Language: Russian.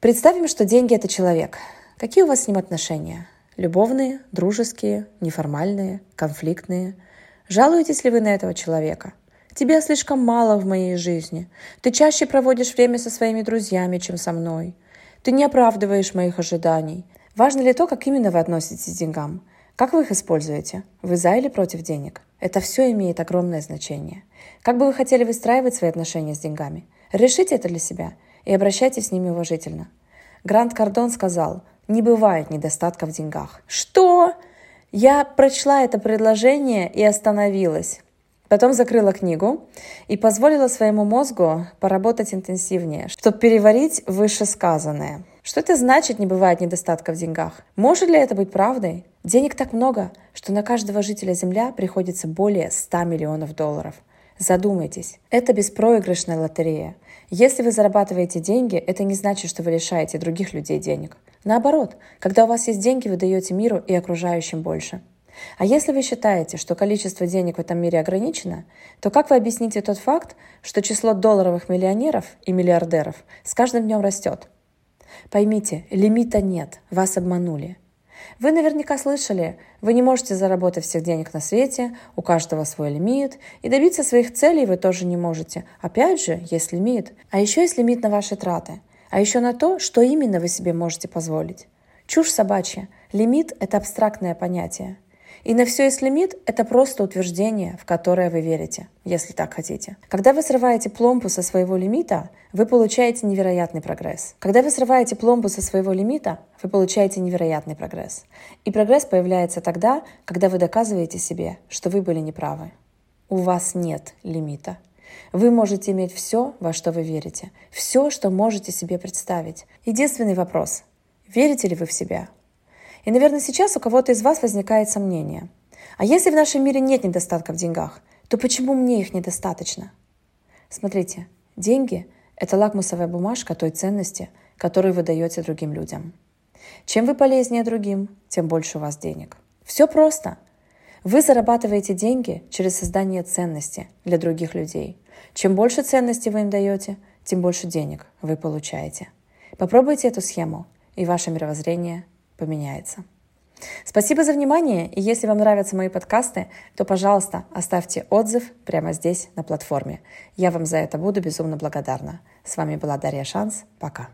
Представим, что деньги – это человек. Какие у вас с ним отношения? Любовные, дружеские, неформальные, конфликтные? Жалуетесь ли вы на этого человека? Тебя слишком мало в моей жизни. Ты чаще проводишь время со своими друзьями, чем со мной. Ты не оправдываешь моих ожиданий. Важно ли то, как именно вы относитесь к деньгам? Как вы их используете? Вы за или против денег? Это все имеет огромное значение. Как бы вы хотели выстраивать свои отношения с деньгами? Решите это для себя и обращайтесь с ними уважительно. Грант Кардон сказал, не бывает недостатка в деньгах. Что? Я прочла это предложение и остановилась. Потом закрыла книгу и позволила своему мозгу поработать интенсивнее, чтобы переварить вышесказанное. Что это значит не бывает недостатка в деньгах? Может ли это быть правдой? Денег так много, что на каждого жителя Земля приходится более 100 миллионов долларов. Задумайтесь, это беспроигрышная лотерея. Если вы зарабатываете деньги, это не значит, что вы лишаете других людей денег. Наоборот, когда у вас есть деньги, вы даете миру и окружающим больше. А если вы считаете, что количество денег в этом мире ограничено, то как вы объясните тот факт, что число долларовых миллионеров и миллиардеров с каждым днем растет? Поймите, лимита нет, вас обманули. Вы наверняка слышали, вы не можете заработать всех денег на свете, у каждого свой лимит, и добиться своих целей вы тоже не можете. Опять же, есть лимит. А еще есть лимит на ваши траты. А еще на то, что именно вы себе можете позволить. Чушь собачья. Лимит – это абстрактное понятие. И на все есть лимит – это просто утверждение, в которое вы верите, если так хотите. Когда вы срываете пломбу со своего лимита, вы получаете невероятный прогресс. Когда вы срываете пломбу со своего лимита, вы получаете невероятный прогресс. И прогресс появляется тогда, когда вы доказываете себе, что вы были неправы. У вас нет лимита. Вы можете иметь все, во что вы верите, все, что можете себе представить. Единственный вопрос – верите ли вы в себя? И, наверное, сейчас у кого-то из вас возникает сомнение. А если в нашем мире нет недостатка в деньгах, то почему мне их недостаточно? Смотрите, деньги – это лакмусовая бумажка той ценности, которую вы даете другим людям. Чем вы полезнее другим, тем больше у вас денег. Все просто. Вы зарабатываете деньги через создание ценности для других людей. Чем больше ценности вы им даете, тем больше денег вы получаете. Попробуйте эту схему, и ваше мировоззрение поменяется. Спасибо за внимание, и если вам нравятся мои подкасты, то, пожалуйста, оставьте отзыв прямо здесь, на платформе. Я вам за это буду безумно благодарна. С вами была Дарья Шанс. Пока.